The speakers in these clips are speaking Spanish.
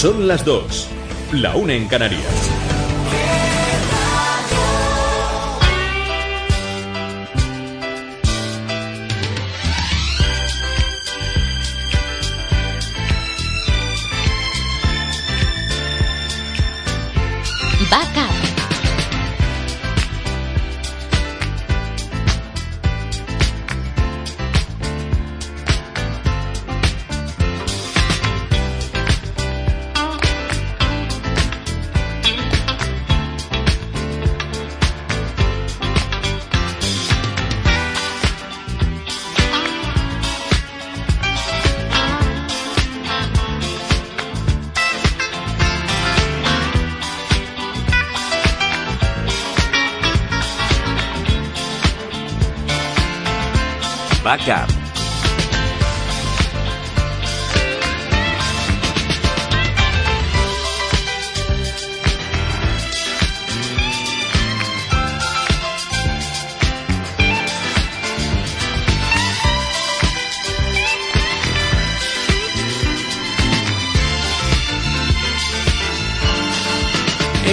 Son las dos, la una en Canarias.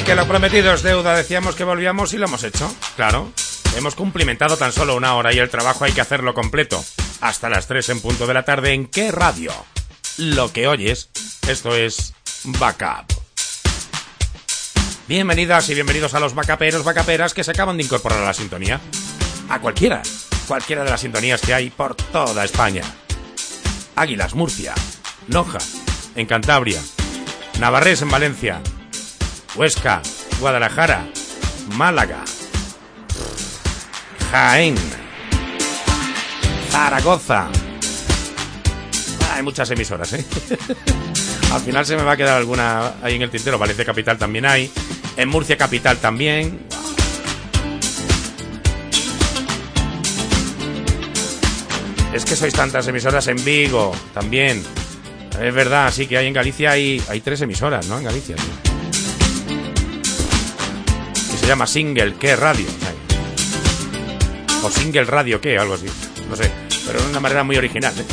Que lo prometido es deuda, decíamos que volvíamos y lo hemos hecho, claro. Hemos cumplimentado tan solo una hora y el trabajo hay que hacerlo completo. Hasta las 3 en punto de la tarde, ¿en qué radio? Lo que oyes, esto es Backup. Bienvenidas y bienvenidos a los backuperos, backuperas que se acaban de incorporar a la sintonía. A cualquiera, cualquiera de las sintonías que hay por toda España. Águilas, Murcia, Loja, en Cantabria, Navarrés en Valencia, Huesca, Guadalajara, Málaga, Jaén, Zaragoza. Hay muchas emisoras, ¿eh? Al final se me va a quedar alguna ahí en el tintero. Valencia Capital también hay. En Murcia Capital también. Es que sois tantas emisoras en Vigo también. Es verdad, sí que hay en Galicia hay, hay tres emisoras, ¿no? En Galicia, sí. Llama Single, ¿qué? Radio. O Single Radio, ¿qué? Algo así. No sé. Pero de una manera muy original, ¿eh?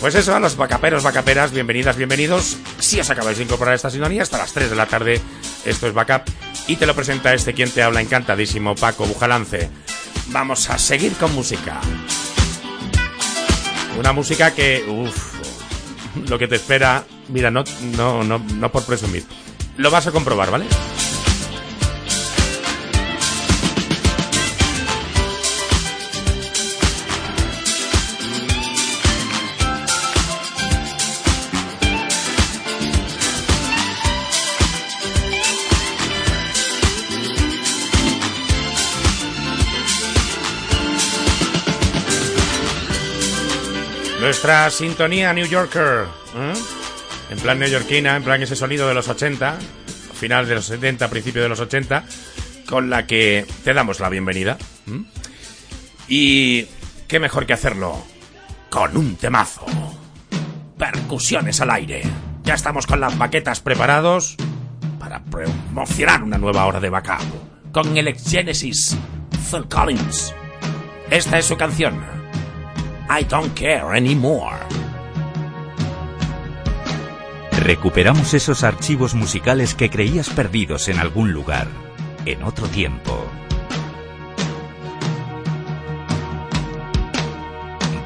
Pues eso, a los vacaperos, vacaperas, bienvenidas, bienvenidos. Si os acabáis de incorporar a esta sintonía, hasta las 3 de la tarde, esto es Backup. Y te lo presenta este quien te habla, encantadísimo, Paco Bujalance. Vamos a seguir con música. Una música que, uff, lo que te espera, mira, no, no, no, no por presumir. Lo vas a comprobar, ¿vale? Nuestra sintonía New Yorker, ¿eh? en plan neoyorquina, en plan ese sonido de los 80, final de los 70, principio de los 80, con la que te damos la bienvenida. ¿eh? Y qué mejor que hacerlo con un temazo. Percusiones al aire. Ya estamos con las baquetas preparados para promocionar una nueva hora de backup con el ex Genesis Phil Collins. Esta es su canción. I don't care anymore. Recuperamos esos archivos musicales que creías perdidos en algún lugar, en otro tiempo.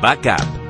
Backup.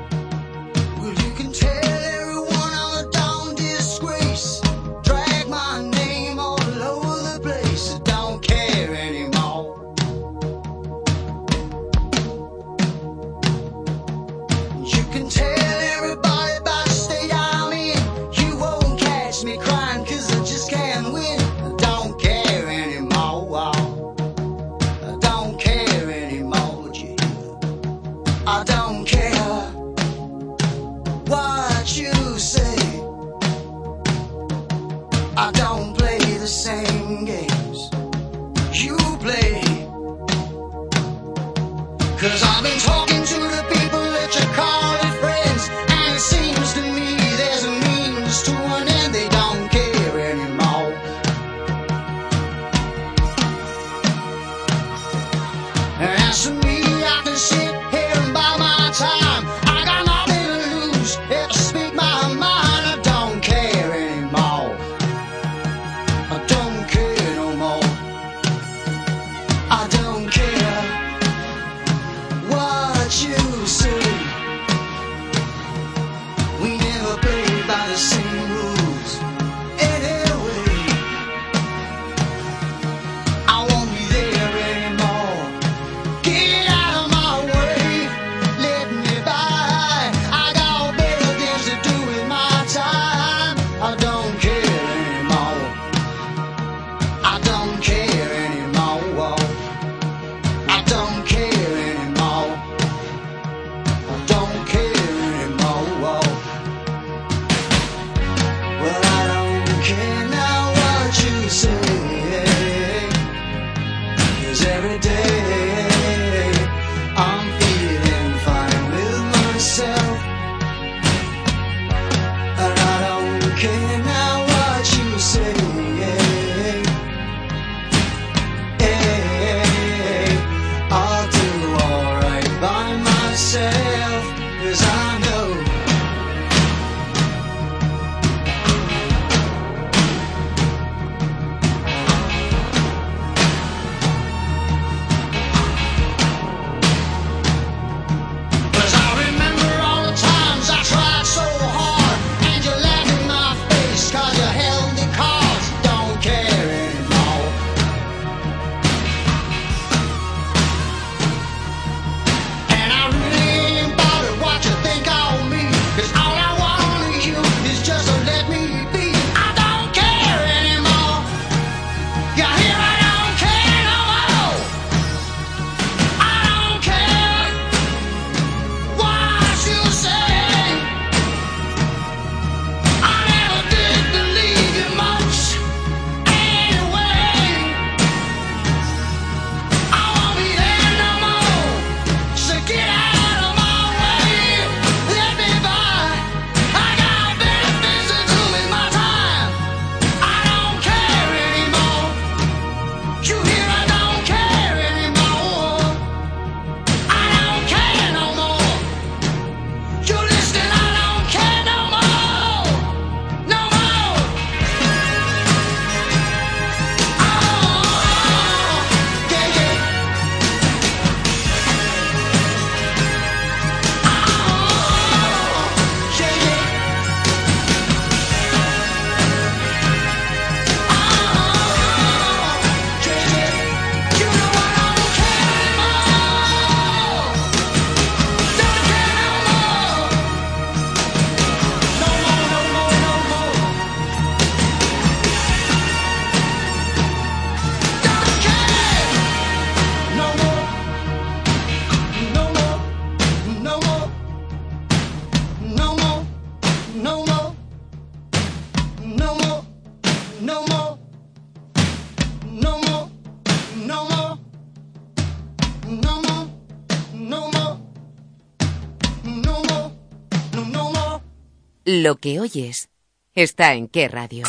Lo que oyes está en qué radio.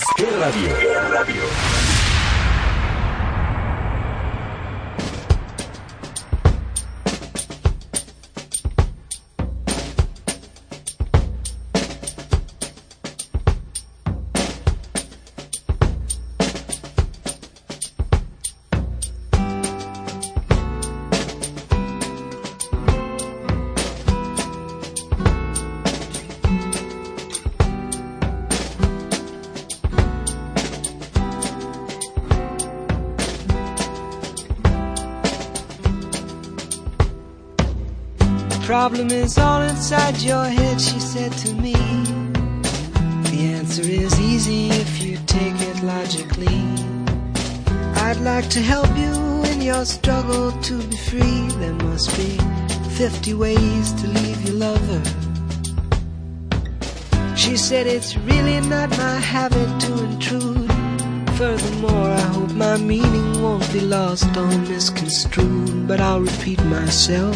problem is all inside your head, she said to me. The answer is easy if you take it logically. I'd like to help you in your struggle to be free. There must be 50 ways to leave your lover. She said it's really not my habit to intrude. Furthermore, I hope my meaning won't be lost or misconstrued, but I'll repeat myself.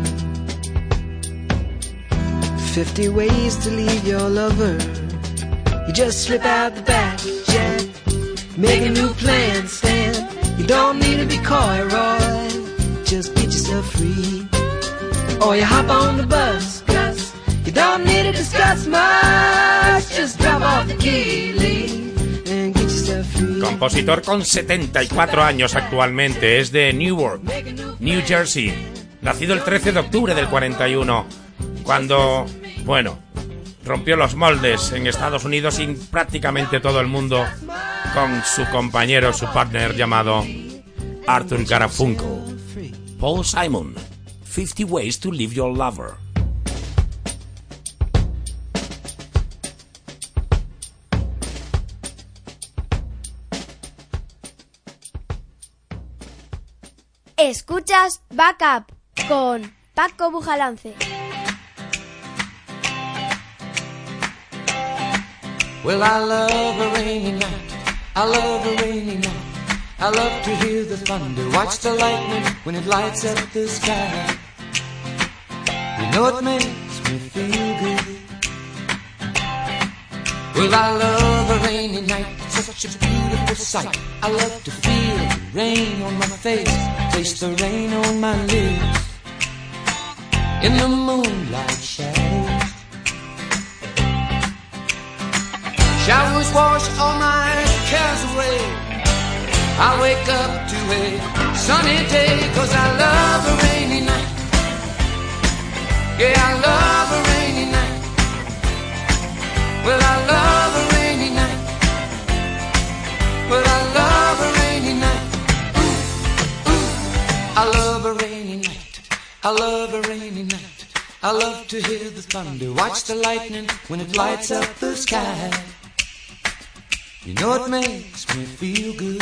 50 ways to leave your lover. You just slip out the back, Jack. Make a new plan, Stan. You don't need to be coy, Roy. Just get yourself free. Or you hop on the bus, Gus. You don't need to discuss much. Just drop off the key, free. Compositor con 74 años actualmente, es de Newark, New Jersey. Nacido el 13 de octubre del 41, cuando, bueno, rompió los moldes en Estados Unidos y prácticamente todo el mundo con su compañero, su partner llamado Arthur Garfunkel. Paul Simon, 50 Ways to Leave Your Lover. Escuchas Backup con Paco Bujalance. Well, I love a rainy night. I love a rainy night. I love to hear the thunder, watch the lightning when it lights up the sky. You know it makes me feel good. Well, I love a rainy night, such a beautiful sight. I love to feel the rain on my face, taste the rain on my lips. In the moonlight Showers wash all my cares away. I wake up to a sunny day cause I love a rainy night. Yeah, I love a rainy night. Well, I love a rainy night. Well, I love a rainy night. Ooh, ooh. I love a rainy night. I love a rainy night. I love to hear the thunder, watch the lightning when it lights up the sky. You know it makes me feel good.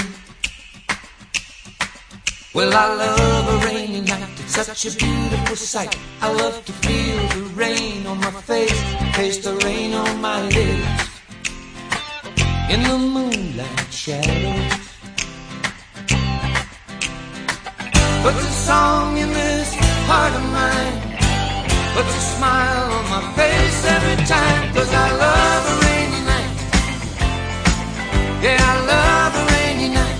Well, I love a rainy night. It's such a beautiful sight. I love to feel the rain on my face, taste the rain on my lips. In the moonlight shadows. Puts a song in this heart of mine. Puts a smile on my face every time. Cause I love a rainy. Yeah, I love a rainy night.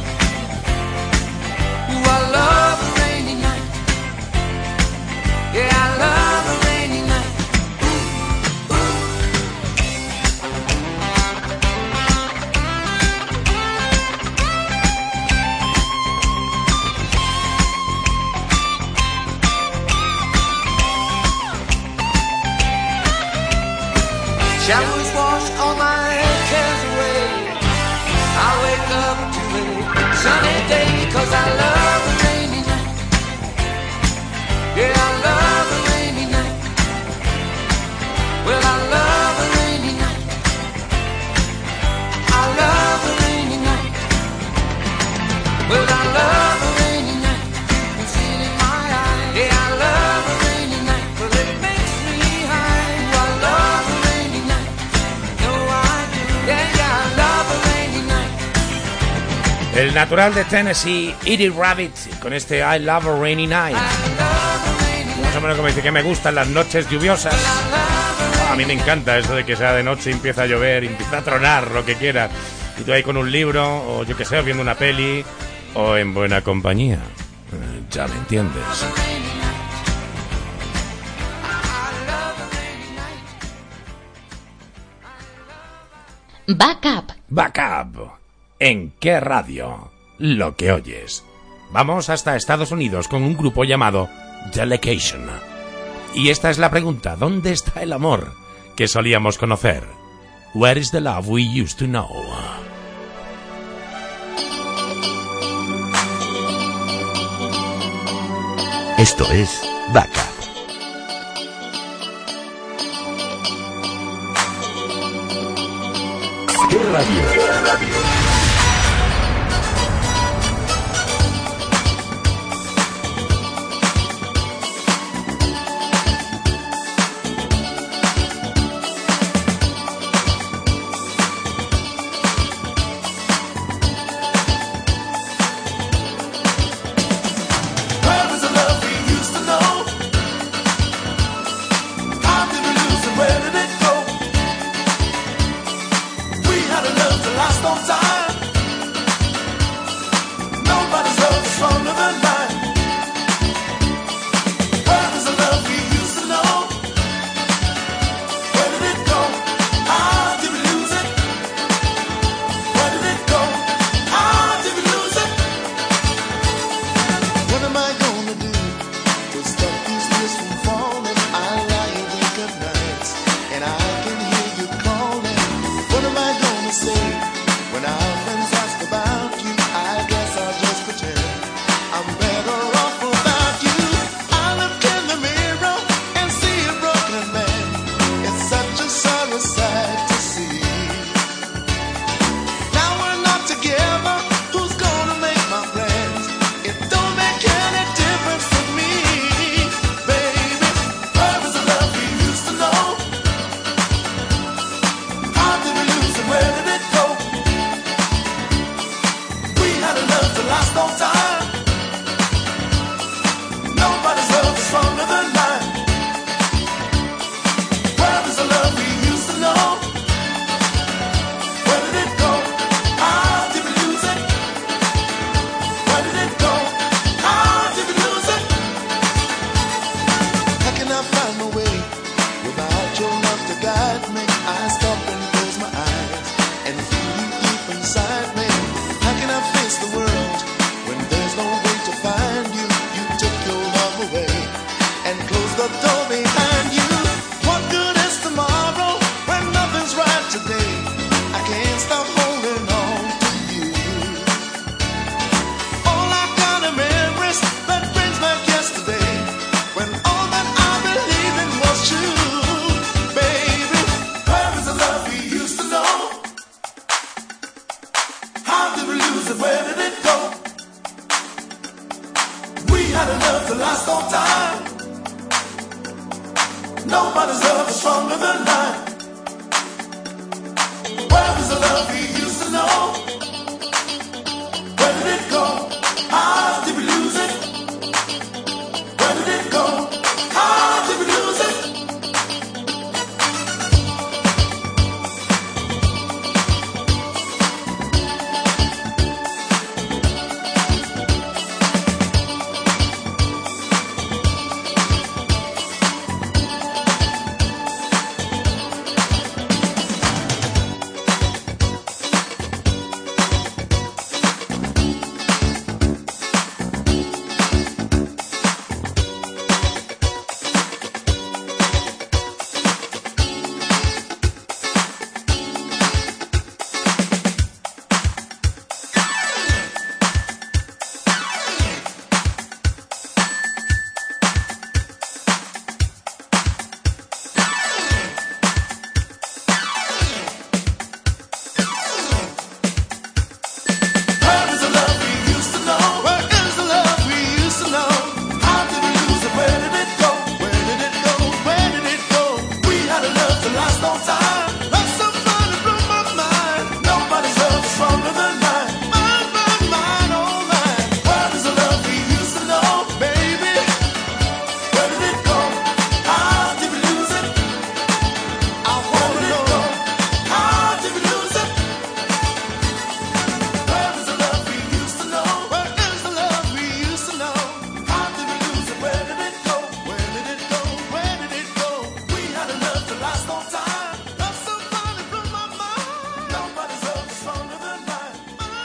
Ooh, I love a rainy night. Yeah, I love a rainy night. Ooh, ooh. Showers wash all my El natural de Tennessee, Edie Rabbit, con este I Love a Rainy Night. Más o menos como dice que me gustan las noches lluviosas. A mí me encanta eso de que sea de noche, empieza a llover, empieza a tronar, lo que quieras. Y tú ahí con un libro, o yo que sé, viendo una peli, o en buena compañía. Ya me entiendes. Backup. Backup. ¿En qué radio? Lo que oyes. Vamos hasta Estados Unidos con un grupo llamado Delegation. Y esta es la pregunta, ¿dónde está el amor que solíamos conocer? Where is the love we used to know? Esto es Vaca.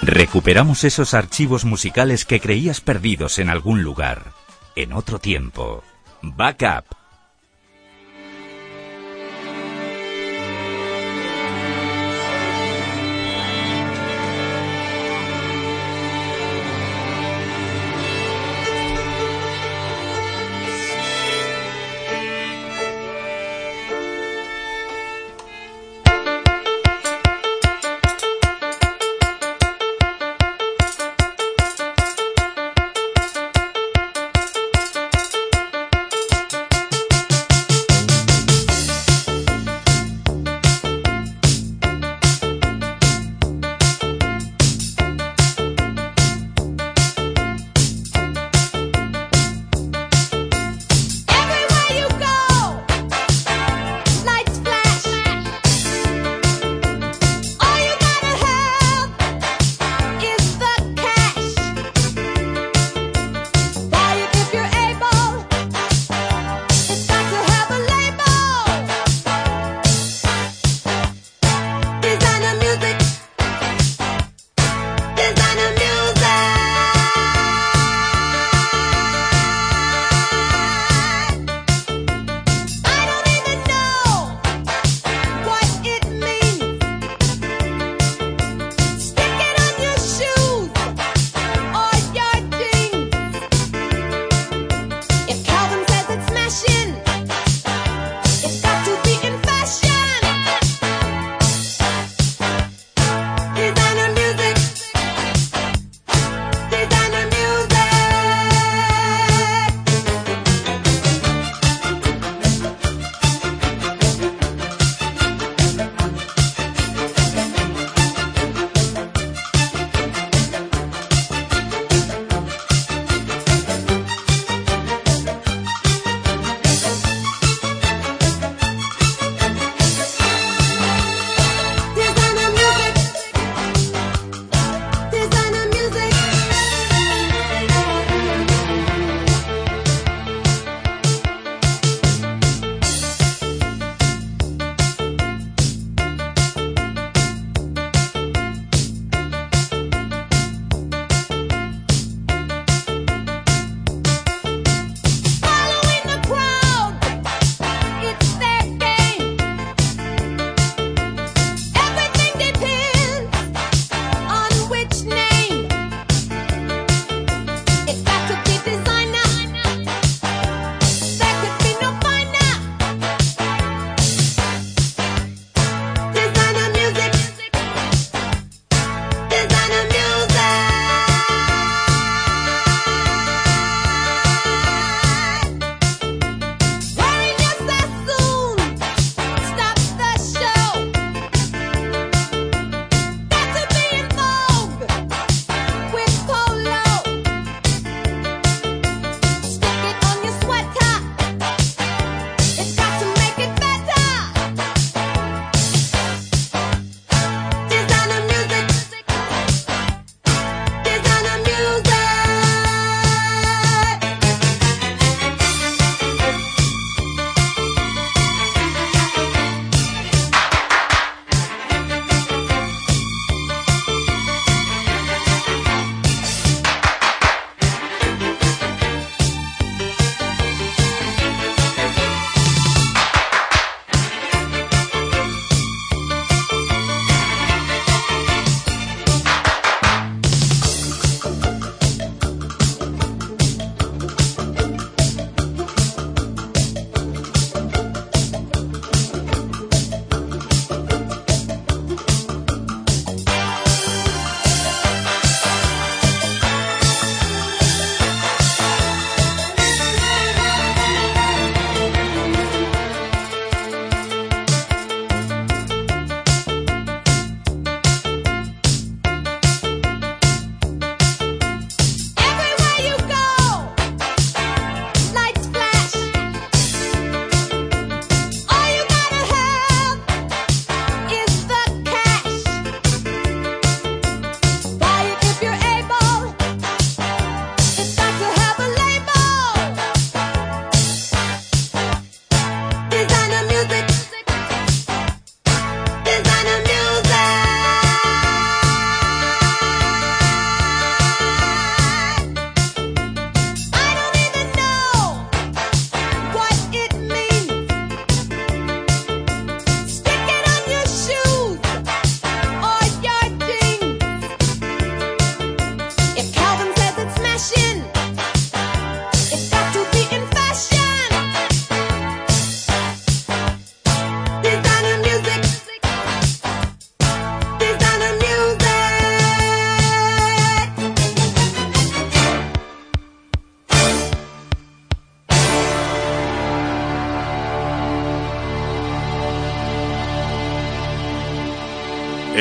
Recuperamos esos archivos musicales que creías perdidos en algún lugar, en otro tiempo. Backup.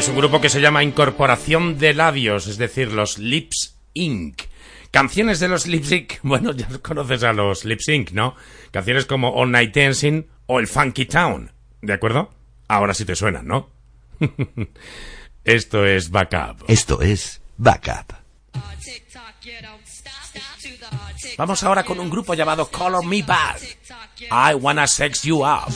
es un grupo que se llama Incorporación de Labios, es decir, los Lips Inc. Canciones de los Lips Inc. bueno, ya conoces a los Lips Inc. ¿no? Canciones como All Night Dancing o el Funky Town, ¿de acuerdo? Ahora sí te suenan, ¿no? Esto es Backup. Esto es Backup. Vamos ahora con un grupo llamado Color Me Bad. I Wanna Sex You Up.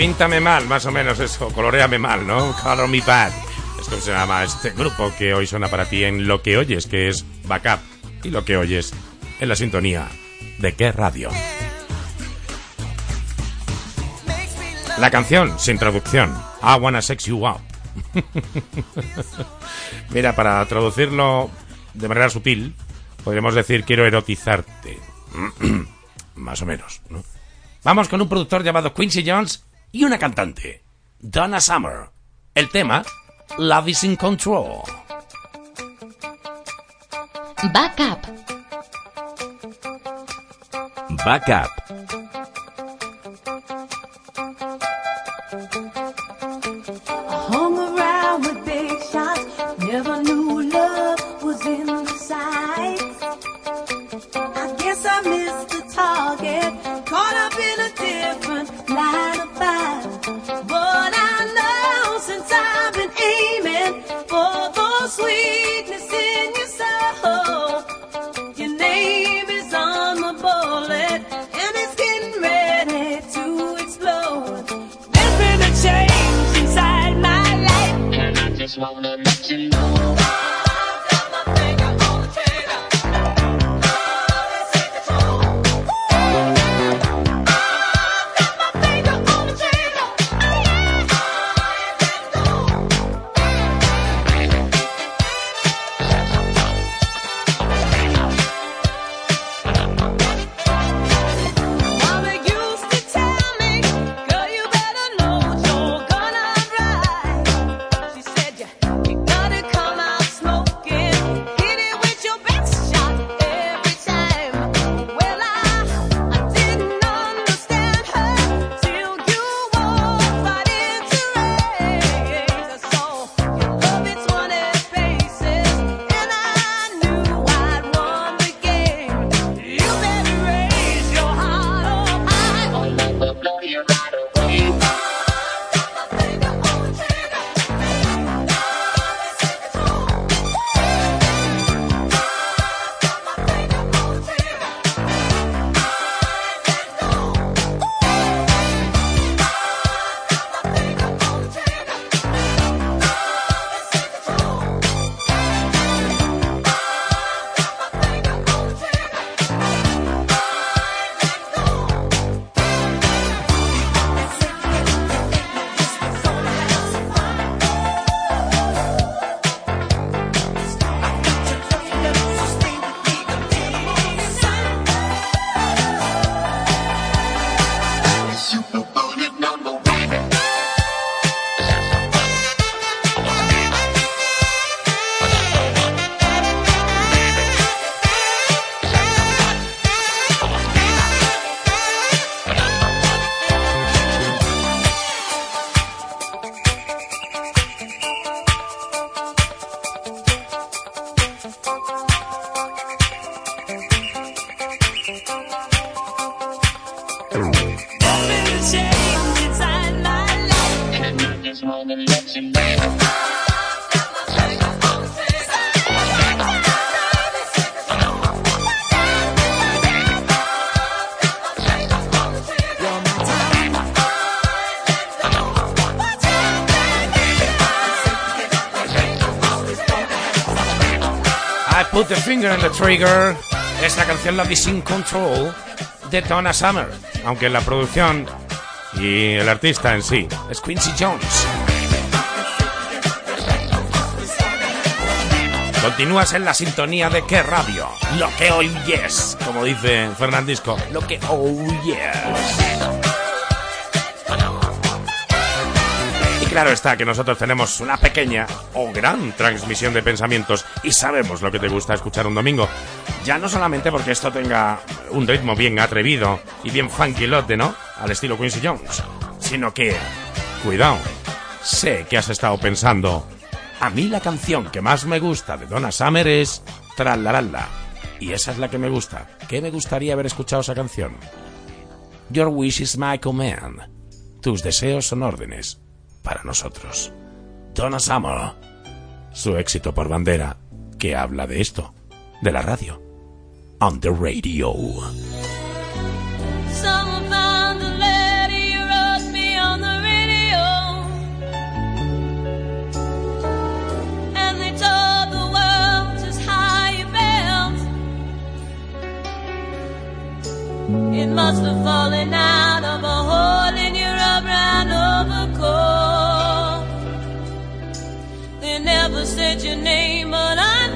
Píntame mal, más o menos eso, coloreame mal, ¿no? Color me bad. Es como se llama este grupo que hoy suena para ti en lo que oyes, que es Backup, y lo que oyes en la sintonía de qué radio. La canción, sin traducción, I Wanna Sex You Up. Mira, para traducirlo de manera sutil, podríamos decir quiero erotizarte. Más o menos, ¿no? Vamos con un productor llamado Quincy Jones y una cantante, Donna Summer. El tema, Love is in Control. Backup. Backup put the finger in the trigger. Esta canción la Sin Control de Donna Summer. Aunque la producción y el artista en sí es Quincy Jones. Continúas en la sintonía de qué radio? Lo que oyes, como dice Fernandisco. Lo que oyes. Y claro está que nosotros tenemos una pequeña o gran transmisión de pensamientos y sabemos lo que te gusta escuchar un domingo. Ya no solamente porque esto tenga un ritmo bien atrevido y bien funkylote, ¿no? Al estilo Quincy Jones. Sino que, cuidado, sé que has estado pensando, a mí la canción que más me gusta de Donna Summer es Tralalala. Y esa es la que me gusta. ¿Qué me gustaría haber escuchado esa canción? Your wish is my command. Tus deseos son órdenes para nosotros. Donna Summer. Su éxito por bandera, que habla de esto, de la radio. On the radio. It must have fallen out of a hole in your brown overcoat. They never said your name, but I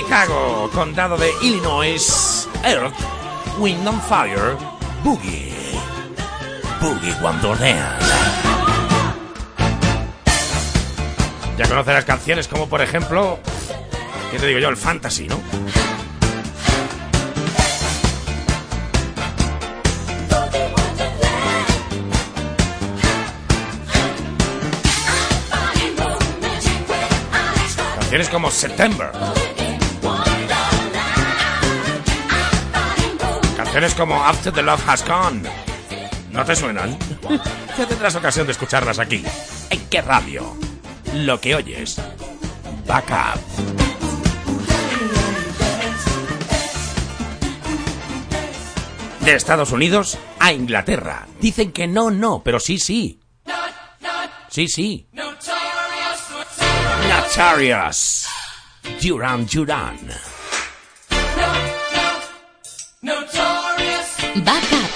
Chicago, condado de Illinois, Earth, Wind and Fire, Boogie. Boogie Wonderland. Ya conocerás canciones como, por ejemplo, ¿qué te digo yo? El Fantasy, ¿no? Canciones como September. Canciones como After the Love Has Gone. ¿No te suenan? Ya tendrás ocasión de escucharlas aquí. ¿En qué radio? Lo que oyes. Backup. De Estados Unidos a Inglaterra. Dicen que no, no, pero sí, sí. Sí, sí. Notorious. Duran Duran. Backup.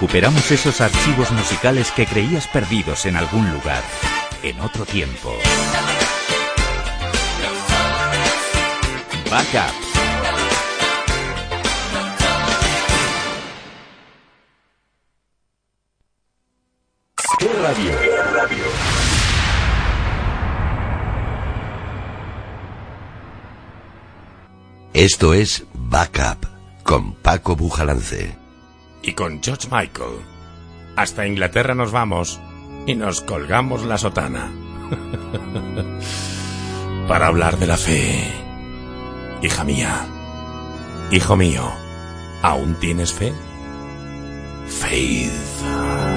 Recuperamos esos archivos musicales que creías perdidos en algún lugar, en otro tiempo. Backup. ¿Qué radio? Esto es Backup con Paco Bujalance. Y con George Michael. Hasta Inglaterra nos vamos y nos colgamos la sotana. Para hablar de la fe. Hija mía. Hijo mío. ¿Aún tienes fe? Faith.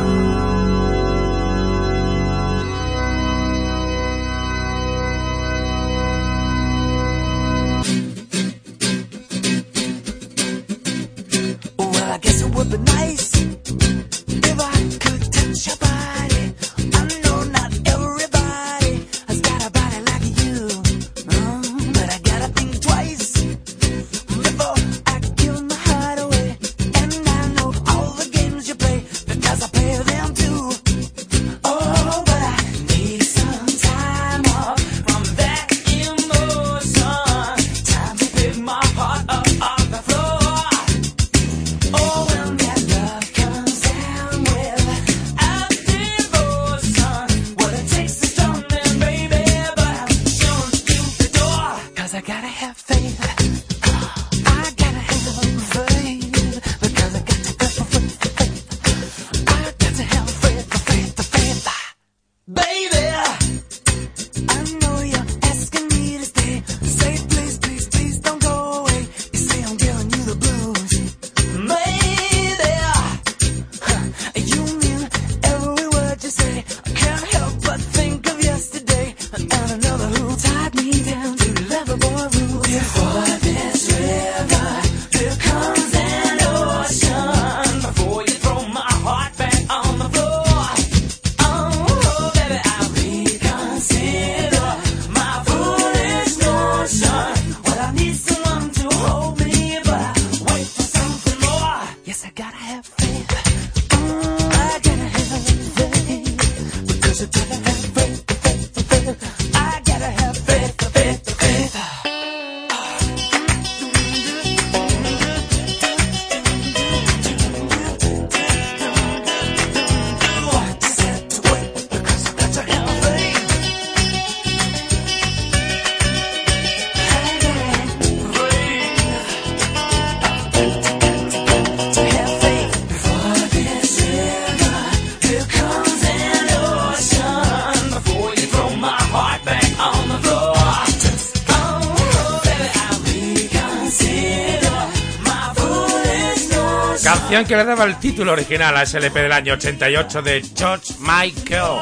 que le daba el título original a SLP del año 88 de George Michael.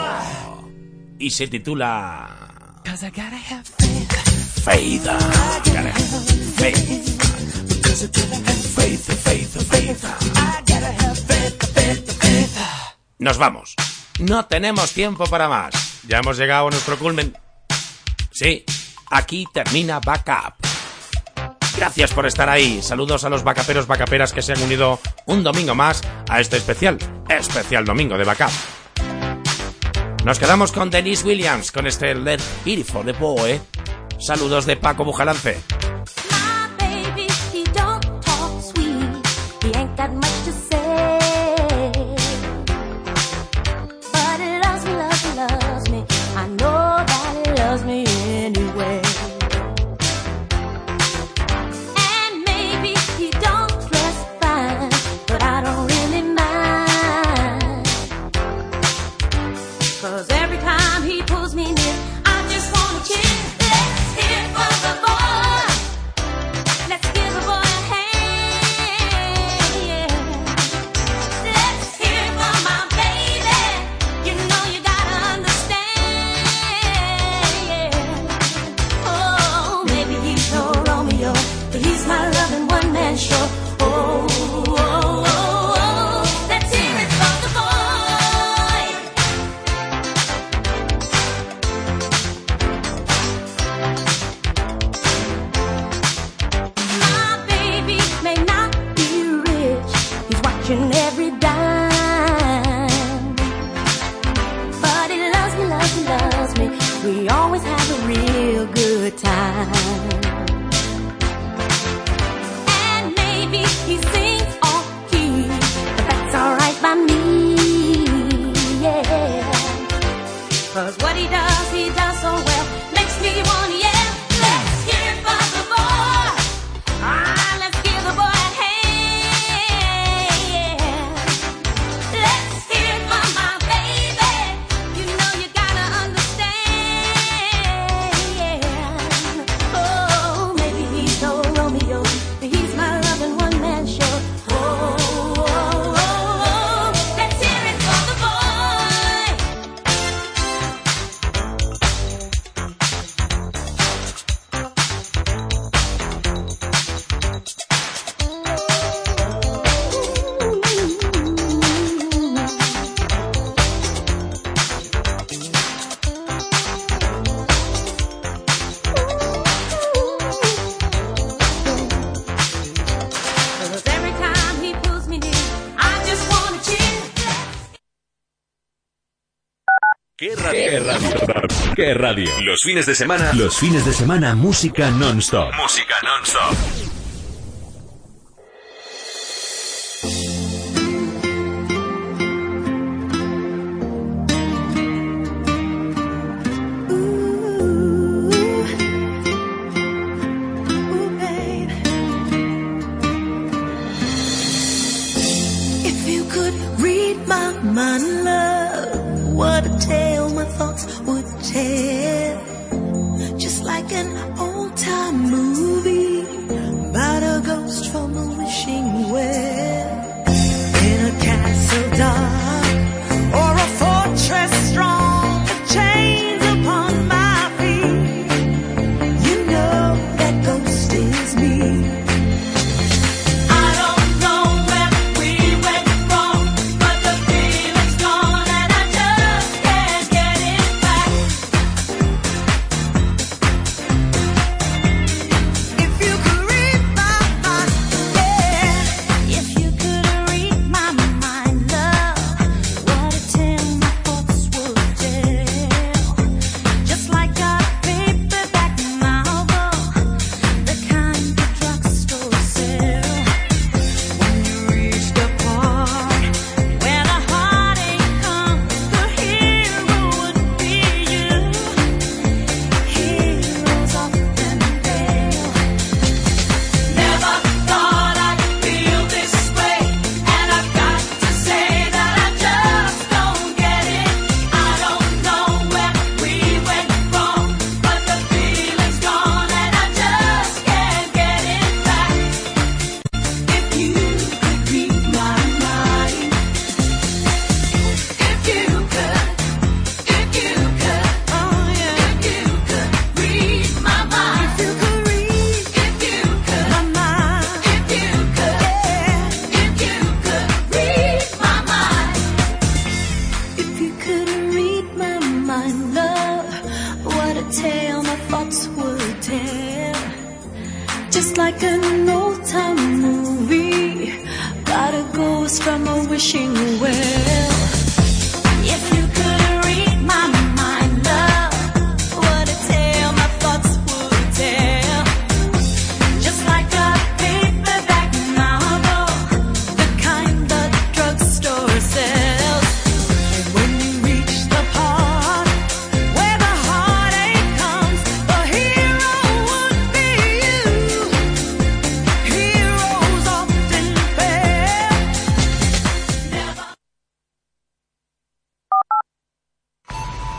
Y se titula. Faith. Faith. Nos vamos. No tenemos tiempo para más. Ya hemos llegado a nuestro culmen. Sí, aquí termina Backup. Gracias por estar ahí. Saludos a los vacaperos vacaperas que se han unido un domingo más a este especial, especial domingo de backup. Nos quedamos con Denise Williams con este Let Beautiful the Boy. Saludos de Paco Bujalance. radio. Los fines de semana. Los fines de semana, música non-stop. Música non-stop.